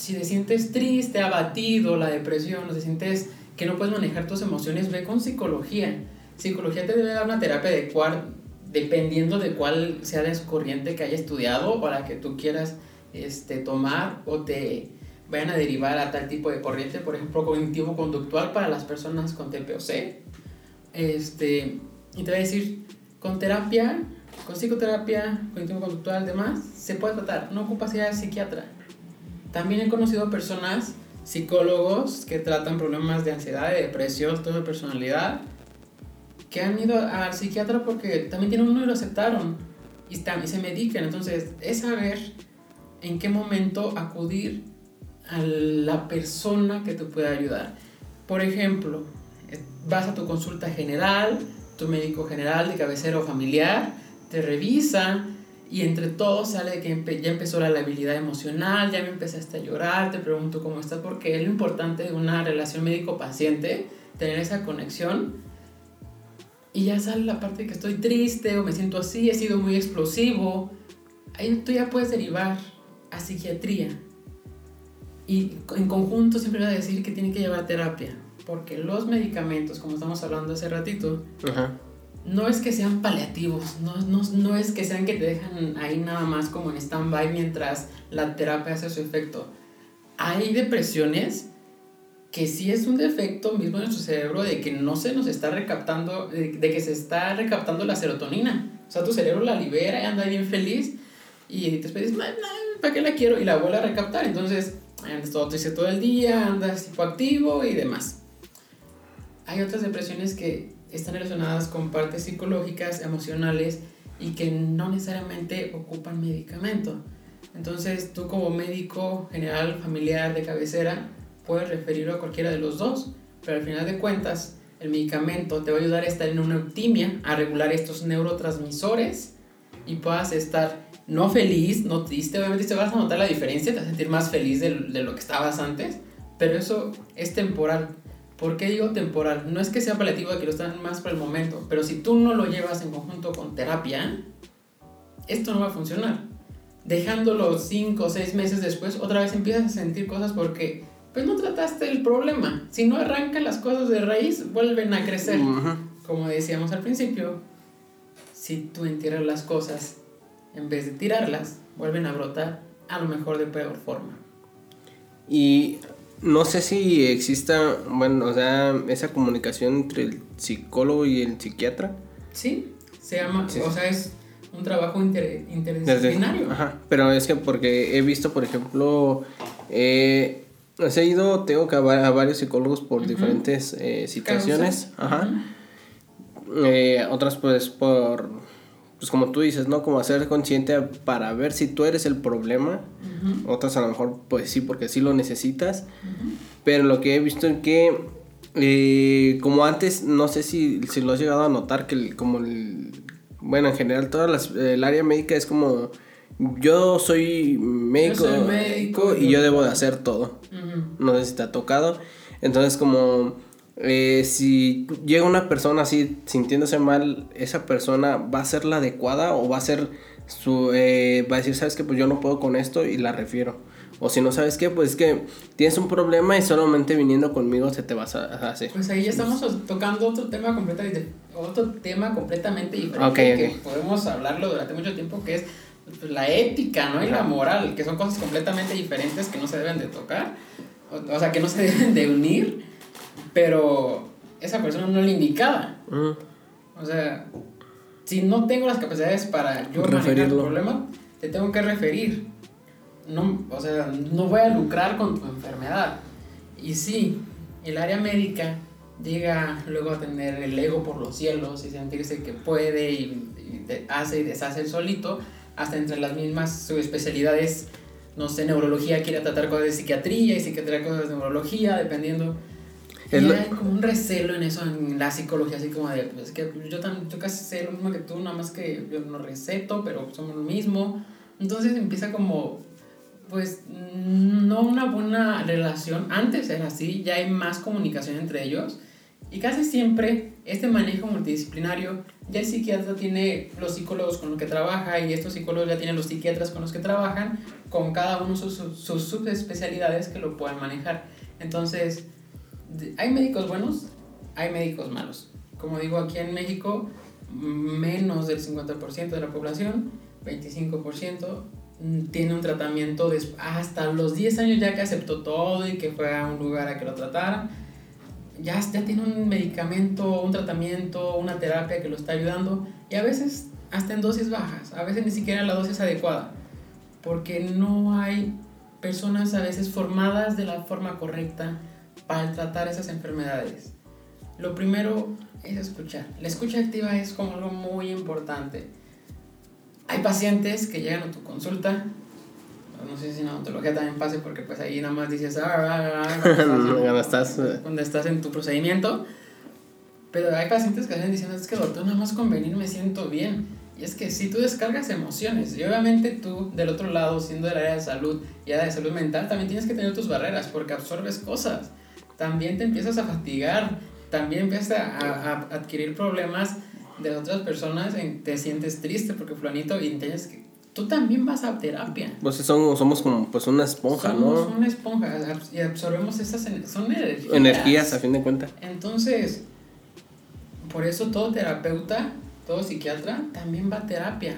si te sientes triste, abatido, la depresión, o te sientes que no puedes manejar tus emociones, ve con psicología. Psicología te debe dar una terapia de cuarto dependiendo de cuál sea la corriente que haya estudiado para que tú quieras este, tomar o te vayan a derivar a tal tipo de corriente, por ejemplo, cognitivo-conductual para las personas con TPOC. Este, y te voy a decir, con terapia, con psicoterapia, cognitivo-conductual, demás, se puede tratar, no ocupa ser psiquiatra. También he conocido personas, psicólogos, que tratan problemas de ansiedad, de depresión, todo de personalidad, que han ido al psiquiatra porque también tienen uno y lo aceptaron y, están, y se medican. Entonces, es saber en qué momento acudir a la persona que te pueda ayudar. Por ejemplo, vas a tu consulta general, tu médico general de cabecera familiar, te revisa y entre todos sale que ya empezó la labilidad emocional, ya me empezaste a llorar, te pregunto cómo estás, porque es lo importante de una relación médico-paciente, tener esa conexión y ya sale la parte de que estoy triste o me siento así, he sido muy explosivo. Ahí tú ya puedes derivar a psiquiatría. Y en conjunto siempre voy a decir que tiene que llevar terapia. Porque los medicamentos, como estamos hablando hace ratito, no es que sean paliativos, no, no, no es que sean que te dejan ahí nada más como en stand-by mientras la terapia hace su efecto. Hay depresiones que sí es un defecto mismo en nuestro cerebro de que no se nos está recaptando, de, que se está recaptando la serotonina. O sea, tu cerebro la libera y anda bien feliz y después dices, ¿para qué la quiero? Y la vuelve a recaptar. Entonces, andas todo triste todo el día, andas hipoactivo y demás. Hay otras depresiones que están relacionadas con partes psicológicas, emocionales y que no necesariamente ocupan medicamento. Entonces, tú como médico general, familiar, de cabecera, puedes referirlo a cualquiera de los dos, pero al final de cuentas el medicamento te va a ayudar a estar en una optimia, a regular estos neurotransmisores y puedas estar no feliz, no triste, obviamente te vas a notar la diferencia, te vas a sentir más feliz de, de lo que estabas antes, pero eso es temporal. ¿Por qué digo temporal? No es que sea paliativo de que lo están más por el momento, pero si tú no lo llevas en conjunto con terapia, esto no va a funcionar. Dejándolo 5 o 6 meses después, otra vez empiezas a sentir cosas porque pues no trataste el problema. Si no arrancan las cosas de raíz, vuelven a crecer. Como decíamos al principio, si tú entierras las cosas en vez de tirarlas, vuelven a brotar a lo mejor de peor forma. Y no sé si exista, bueno, o sea, esa comunicación entre el psicólogo y el psiquiatra. Sí, se llama, o sea, es un trabajo interdisciplinario. ajá, pero es que porque he visto, por ejemplo, eh, he ido, tengo que a, varios psicólogos por diferentes eh, situaciones, ajá. Eh, otras pues por, pues como tú dices, ¿no? Como hacer consciente para ver si tú eres el problema, otras a lo mejor pues sí, porque sí lo necesitas, pero lo que he visto es que eh, como antes, no sé si, si lo has llegado a notar, que como el, bueno, en general, toda las, el área médica es como, yo soy médico, médico y yo debo de hacer todo. No sé si te ha tocado. Entonces, como, eh, si llega una persona así sintiéndose mal, esa persona va a ser la adecuada o va a ser su, eh, va a decir, sabes que pues yo no puedo con esto y la refiero. O si no sabes qué, pues es que tienes un problema y solamente viniendo conmigo se te vas a hacer. Pues ahí ya estamos tocando otro tema completamente, otro tema completamente diferente que podemos hablarlo durante mucho tiempo, que es la ética, ¿no? Y la moral, que son cosas completamente diferentes que no se deben de tocar, o, sea, que no se deben de unir, pero esa persona no es la indicada. O sea, si no tengo las capacidades para yo manejar el problema, te tengo que referir no, o sea, no voy a lucrar con tu enfermedad. Y sí, el área médica llega luego a tener el ego por los cielos y sentirse que puede y, hace y deshace el solito, hasta entre las mismas subespecialidades, no sé, neurología quiere tratar cosas de psiquiatría y psiquiatría cosas de neurología, dependiendo. Y hay como un recelo en eso, en la psicología, así como de, pues que yo, también, yo casi sé lo mismo que tú, nada más que yo no receto, pero somos lo mismo. Entonces empieza como pues no una buena relación. Antes era así, ya hay más comunicación entre ellos. Y casi siempre este manejo multidisciplinario, ya el psiquiatra tiene los psicólogos con los que trabaja y estos psicólogos ya tienen los psiquiatras con los que trabajan, con cada uno sus, sus subespecialidades que lo puedan manejar. Entonces, hay médicos buenos, hay médicos malos. Como digo, aquí en México, menos del 50% de la población, 25%, Mm, tiene un tratamiento hasta los 10 años ya que aceptó todo y que fue a un lugar a que lo trataran. Ya, ya tiene un medicamento, un tratamiento, una terapia que lo está ayudando y a veces hasta en dosis bajas, a veces ni siquiera la dosis adecuada, porque no hay personas a veces formadas de la forma correcta para tratar esas enfermedades. Lo primero es escuchar. La escucha activa es como algo muy importante hay pacientes que llegan a tu consulta, no sé si en odontología también pase porque pues ahí nada más dices, ah, ah, ah, cuando estás, cuando estás en tu procedimiento, pero hay pacientes que están diciendo, es que doctor, nada más con venir me siento bien. Y es que si tú descargas emociones, y obviamente tú del otro lado, siendo del área de salud y área de salud mental, también tienes que tener tus barreras porque absorbes cosas. También te empiezas a fatigar, también empiezas a, a adquirir problemas de otras personas te sientes triste porque fulanito y entiendes que tú también vas a terapia. Pues somos, somos como pues una esponja, somos una esponja y absorbemos esas son energías. Energías a fin de cuentas. Entonces, por eso todo terapeuta, todo psiquiatra también va a terapia.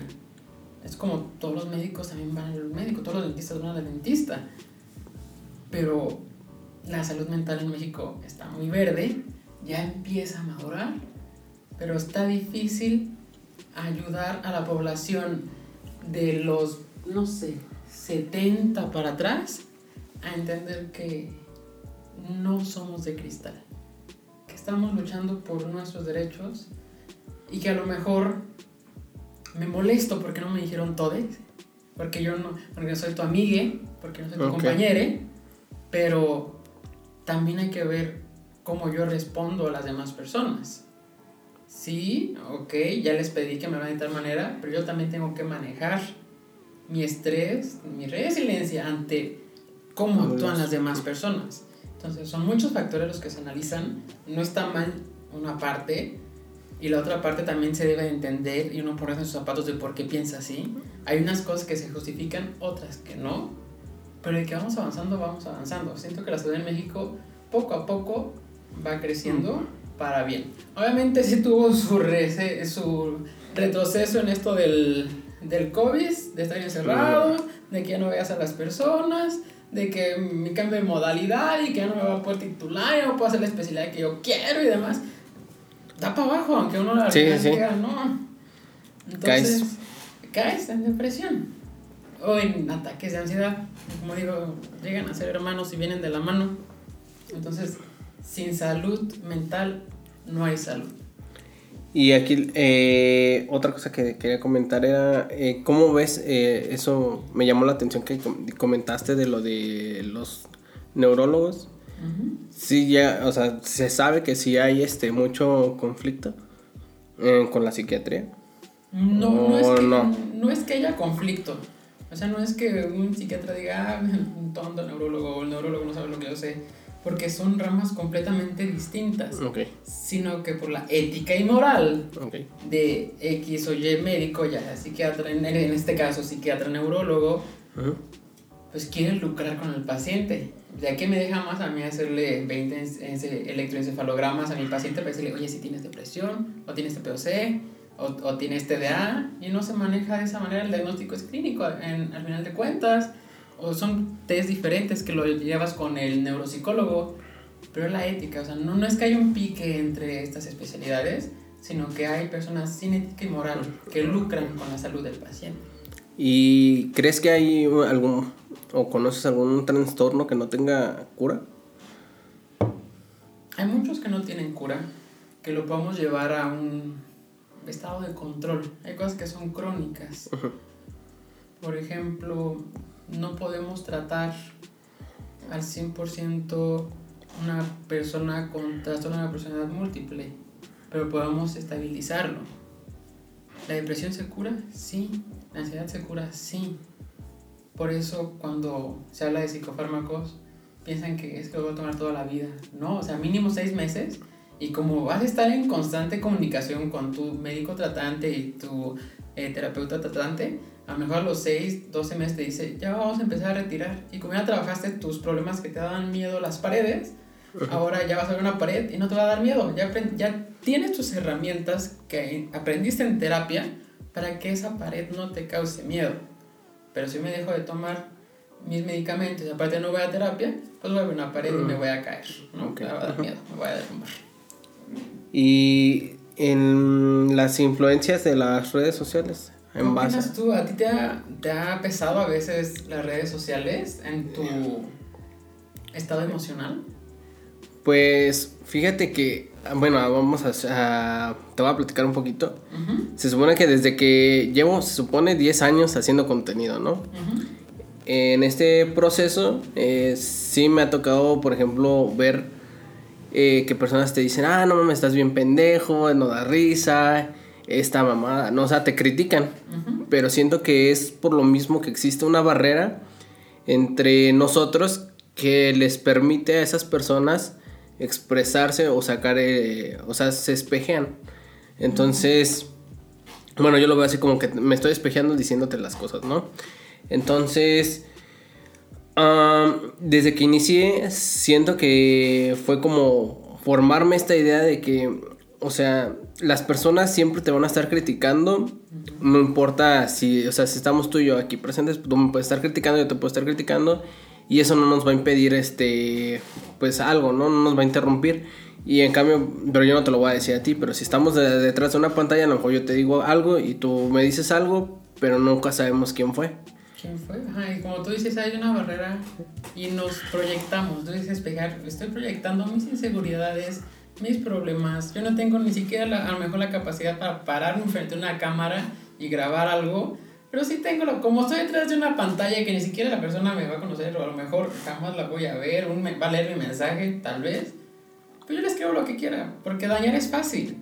Es como todos los médicos también van al médico, todos los dentistas van al dentista. Pero la salud mental en México está muy verde, ya empieza a madurar pero está difícil ayudar a la población de los, no sé, 70 para atrás a entender que no somos de cristal, que estamos luchando por nuestros derechos y que a lo mejor me molesto porque no me dijeron todo, porque yo no, porque no soy tu amigue, porque no soy tu compañero, pero también hay que ver cómo yo respondo a las demás personas sí, ok, ya les pedí que me van de tal manera, pero yo también tengo que manejar mi estrés, mi resiliencia ante cómo actúan las demás personas. Entonces, son muchos factores los que se analizan. No está mal una parte y la otra parte también se debe entender y uno ponerse en sus zapatos de por qué piensa así. Hay unas cosas que se justifican, otras que no, pero de que vamos avanzando, vamos avanzando. Siento que la ciudad de México poco a poco va creciendo para bien. Obviamente sí tuvo su, su retroceso en esto del, del COVID, de estar encerrado, de que ya no veas a las personas, de que me cambio de modalidad y que ya no me voy a poder titular, y no puedo hacer la especialidad que yo quiero y demás. Da para abajo, aunque uno la Sí, sí. diga, no. Entonces, caes en depresión o en ataques de ansiedad. Como digo, llegan a ser hermanos y vienen de la mano. Entonces, sin salud mental no hay salud. Y aquí eh, otra cosa que quería comentar era, eh, ¿cómo ves eh, eso? Me llamó la atención que com- comentaste de lo de los neurólogos. Sí, ya, o sea, se sabe que sí hay este mucho conflicto eh, con la psiquiatría. No, no, es que, no. no. es que haya conflicto. O sea, no es que un psiquiatra diga, ah, un tonto neurólogo o el neurólogo no sabe lo que yo sé. Porque son ramas completamente distintas. Ok, Sino que por la ética y moral ok. de X o Y médico, ya sea psiquiatra, en, este caso psiquiatra neurólogo, Ujú. pues quieren lucrar con el paciente. Ya que me deja más a mí hacerle 20 en- en- electroencefalogramas a mi paciente para decirle, oye, si tienes depresión, o tienes TPOC, o, o tienes TDA, y no se maneja de esa manera, el diagnóstico es clínico en- al final de cuentas, o son test diferentes que lo llevas con el neuropsicólogo, pero la ética, o sea, no, no es que haya un pique entre estas especialidades, sino que hay personas sin ética y moral que lucran con la salud del paciente. ¿Y crees que hay algún, o conoces algún trastorno que no tenga cura? Hay muchos que no tienen cura, que lo podemos llevar a un estado de control. Hay cosas que son crónicas. Por ejemplo, no podemos tratar al 100% una persona con trastorno de la personalidad múltiple, pero podemos estabilizarlo. ¿La depresión se cura? Sí. ¿La ansiedad se cura? Sí. Por eso cuando se habla de psicofármacos, piensan que es que lo voy a tomar toda la vida. No, o sea, mínimo seis meses. Y como vas a estar en constante comunicación con tu médico tratante y tu eh, terapeuta tratante, a lo mejor a los 6, 12 meses te dice, ya vamos a empezar a retirar. Y como ya trabajaste tus problemas que te daban miedo las paredes, ahora ya vas a ver una pared y no te va a dar miedo. Ya, ya tienes tus herramientas que aprendiste en terapia para que esa pared no te cause miedo. Pero si me dejo de tomar mis medicamentos y aparte no voy a terapia, pues voy a ver una pared y me voy a caer. ¿no? Ok. Me va a dar miedo, me voy a derrumbar. Y en las influencias de las redes sociales, en ¿Cómo base. tú? ¿A ti te ha, te ha pesado a veces las redes sociales en tu estado emocional? Pues fíjate que, bueno, vamos a, a- Te voy a platicar un poquito. Se supone que desde que llevo, se supone, 10 años haciendo contenido, ¿no? En este proceso, eh, sí me ha tocado, por ejemplo, ver eh, que personas te dicen, ah, no mames, estás bien pendejo, no da risa, esta mamada, no, o sea, te critican. Pero siento que es por lo mismo que existe una barrera entre nosotros que les permite a esas personas expresarse o sacar, eh, o sea, se espejean. Entonces, bueno, yo lo veo así como que me estoy espejeando diciéndote las cosas, ¿no? Entonces, am, desde que inicié, siento que fue como formarme esta idea de que, o sea, las personas siempre te van a estar criticando, no importa si, o sea, si estamos tú y yo aquí presentes, tú me puedes estar criticando, yo te puedo estar criticando, y eso no nos va a impedir, este, pues algo, ¿no? No nos va a interrumpir. Y en cambio, pero yo no te lo voy a decir a ti, pero si estamos de- detrás de una pantalla, a lo mejor yo te digo algo y tú me dices algo, pero nunca sabemos quién fue. ¿Quién fue? Ajá, y como tú dices, hay una barrera y nos proyectamos. Tú dices, pegar, estoy proyectando mis inseguridades, mis problemas. Yo no tengo ni siquiera la- a lo mejor la capacidad para pararme frente a una cámara y grabar algo. Pero sí tengo, lo, como estoy detrás de una pantalla que ni siquiera la persona me va a conocer, o a lo mejor jamás la voy a ver, un va a leer mi mensaje, tal vez. Pues yo le escribo lo que quiera, porque dañar es fácil.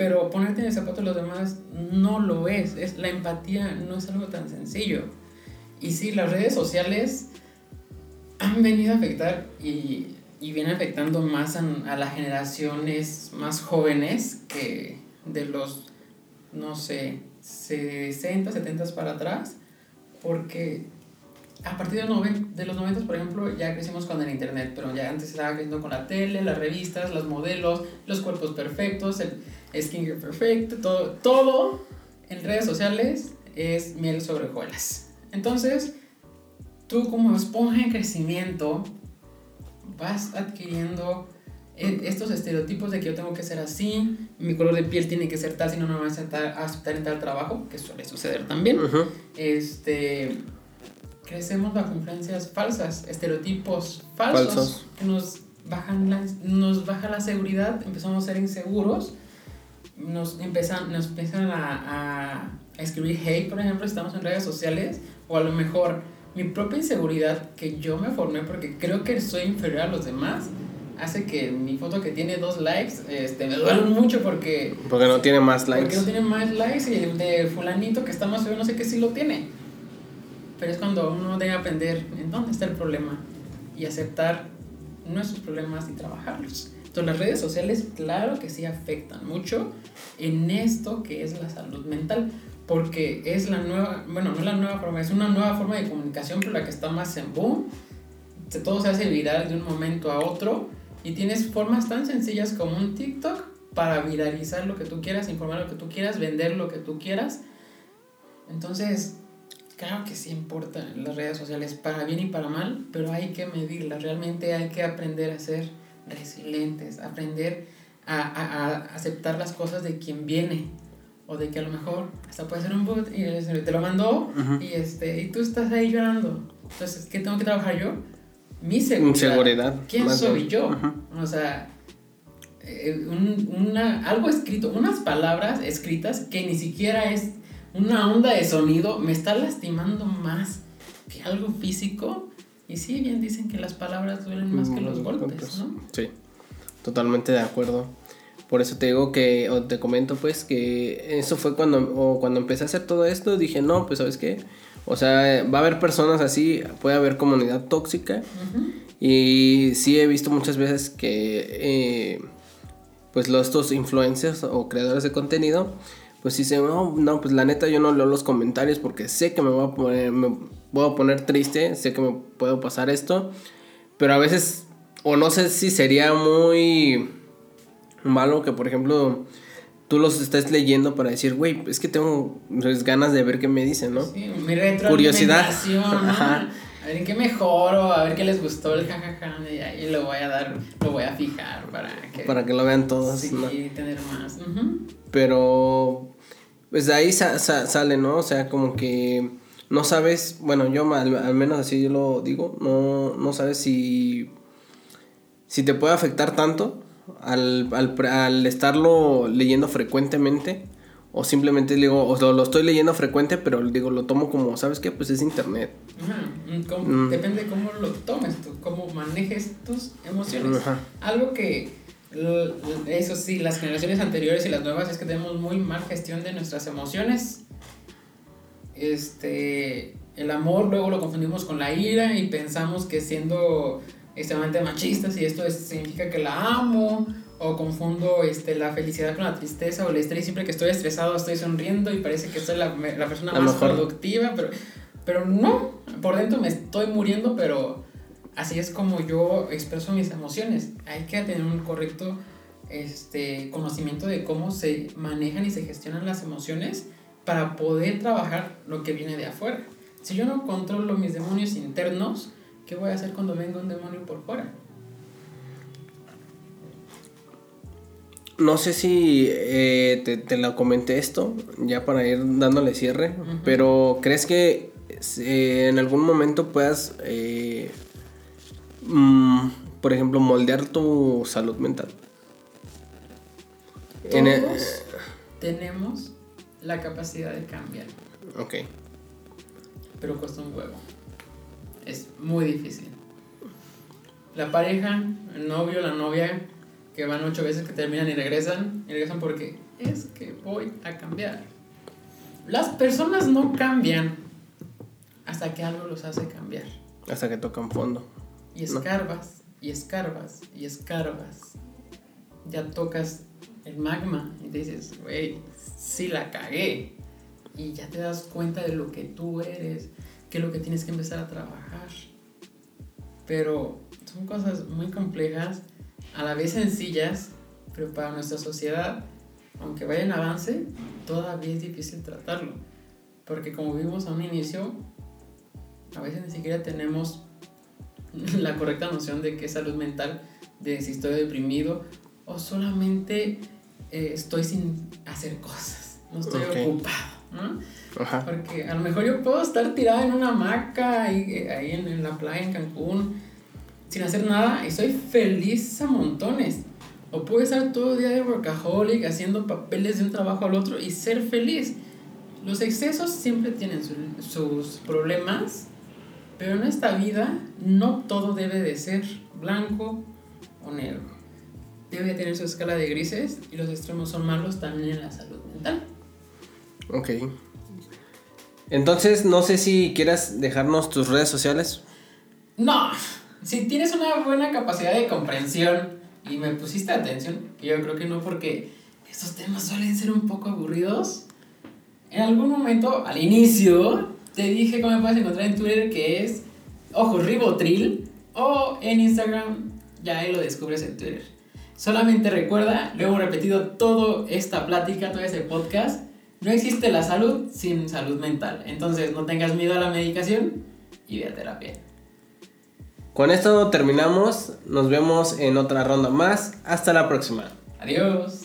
Pero ponerte en el zapato de los demás no lo es. es. La empatía no es algo tan sencillo. Y sí, las redes sociales han venido a afectar y, y vienen afectando más a, las generaciones más jóvenes que de los, no sé, 60, 70 para atrás. Porque a partir de, los 90, por ejemplo, ya crecimos con el internet, pero ya antes estaba creciendo con la tele, las revistas, los modelos, los cuerpos perfectos, skincare perfecto, todo, todo en redes sociales es miel sobre hojuelas. Entonces, tú como esponja en crecimiento vas adquiriendo e, estos estereotipos de que yo tengo que ser así, mi color de piel tiene que ser tal, si no, no me voy a aceptar, en tal trabajo, que suele suceder también. Este crecemos bajo influencias falsas, estereotipos falsos, que nos bajan la, nos baja la seguridad, empezamos a ser inseguros, nos empiezan, nos empiezan a, a, escribir hate, por ejemplo, estamos en redes sociales, o a lo mejor mi propia inseguridad que yo me formé porque creo que soy inferior a los demás, hace que mi foto que tiene dos likes este, me duele mucho porque... Porque no tiene más likes. Porque no tiene más likes y el de fulanito que está más feo no sé qué sí lo tiene. Pero es cuando uno debe aprender en dónde está el problema y aceptar nuestros problemas y trabajarlos. Entonces las redes sociales claro que sí afectan mucho en esto que es la salud mental, porque es la nueva, bueno, no es la nueva forma, es una nueva forma de comunicación, pero la que está más en boom. Todo se hace viral de un momento a otro y tienes formas tan sencillas como un TikTok para viralizar lo que tú quieras, informar lo que tú quieras, vender lo que tú quieras. Entonces, claro que sí importan las redes sociales para bien y para mal, pero hay que medirlas. Realmente hay que aprender a ser resilientes, aprender a, a, aceptar las cosas de quien viene. O de que a lo mejor hasta puede ser un bot y te lo mandó y, este, y tú estás ahí llorando. Entonces, ¿qué tengo que trabajar yo? mi seguridad. ¿Quién soy yo? O sea, eh, una, algo escrito, unas palabras escritas que ni siquiera es una onda de sonido, me está lastimando más que algo físico. Y sí, bien dicen que las palabras duelen más que los golpes, ¿no? Sí, totalmente de acuerdo. Por eso te digo que, o te comento pues que eso fue cuando, o cuando empecé a hacer todo esto, dije, no, pues sabes qué, o sea, va a haber personas así, puede haber comunidad tóxica. Y sí he visto muchas veces que, eh, pues, los, estos influencers o creadores de contenido, pues dicen, no, no, pues la neta yo no leo los comentarios porque sé que me voy a poner, me voy a poner triste, sé que me puedo pasar esto. Pero a veces, o no sé si sería muy malo que, por ejemplo, tú los estás leyendo para decir, güey, es que tengo pues, ganas de ver qué me dicen, ¿no? Sí, Curiosidad. A ver en qué mejoro, a ver qué les gustó el jajaja, y ahí lo voy a dar, lo voy a fijar para que... Para que lo vean todos. Sí, tener más. Pero, pues de ahí sale, ¿no? O sea, como que no sabes, bueno, yo al, al, menos así yo lo digo, no, no sabes si, si te puede afectar tanto al, al, al estarlo leyendo frecuentemente o simplemente digo, o lo, estoy leyendo frecuente, pero digo, lo tomo como, ¿sabes qué? Pues es internet. Mm. Depende de cómo lo tomes tú, cómo manejes tus emociones. Algo que, eso sí, las generaciones anteriores y las nuevas es que tenemos muy mal gestión de nuestras emociones. Este, el amor luego lo confundimos con la ira y pensamos que siendo extremadamente machistas y esto significa que la amo o confundo este, la felicidad con la tristeza o el estrés. Siempre que estoy estresado estoy sonriendo y parece que soy la, la persona más productiva, pero, pero no, por dentro me estoy muriendo, pero así es como yo expreso mis emociones. Hay que tener un correcto este, conocimiento de cómo se manejan y se gestionan las emociones para poder trabajar lo que viene de afuera. Si yo no controlo mis demonios internos, ¿Qué voy a hacer cuando venga un demonio por fuera? No sé si eh, te, lo comenté esto, ya para ir dándole cierre, pero ¿crees que eh, en algún momento puedas, eh, mm, por ejemplo, moldear tu salud mental? Todos tenemos la capacidad de cambiar. Ok. Pero cuesta un huevo es muy difícil. La pareja, el novio, la novia, que van ocho veces que terminan y regresan, y regresan porque es que voy a cambiar. Las personas no cambian hasta que algo los hace cambiar. Hasta que tocan fondo. Y escarbas, y escarbas, y escarbas. Ya tocas el magma y dices, güey, sí la cagué. Y ya te das cuenta de lo que tú eres que es lo que tienes que empezar a trabajar. Pero son cosas muy complejas, a la vez sencillas, pero para nuestra sociedad aunque vaya en avance, todavía es difícil tratarlo. Porque como vimos a un inicio, a veces ni siquiera tenemos la correcta noción de qué es salud mental, de si estoy deprimido o solamente eh, estoy sin hacer cosas, no estoy ocupado. ¿no? Porque a lo mejor yo puedo estar tirada en una hamaca ahí, eh, ahí en, en, la playa en Cancún sin hacer nada y soy feliz a montones. O puedo estar todo el día de workaholic haciendo papeles de un trabajo al otro y ser feliz. Los excesos siempre tienen sus problemas, pero en esta vida no todo debe de ser blanco o negro. Debe tener su escala de grises y los extremos son malos también en la salud mental. Ok. Entonces, no sé si quieras dejarnos tus redes sociales. No, si tienes una buena capacidad de comprensión y me pusiste atención, yo creo que no porque estos temas suelen ser un poco aburridos. En algún momento, al inicio, te dije cómo me puedes encontrar en Twitter, que es Ojo Ribotril, o en Instagram, ya ahí lo descubres en Twitter. Solamente recuerda, lo hemos repetido toda esta plática, todo este podcast, no existe la salud sin salud mental. Entonces no tengas miedo a la medicación y ve a terapia. Con esto terminamos, nos vemos en otra ronda más, hasta la próxima. Adiós.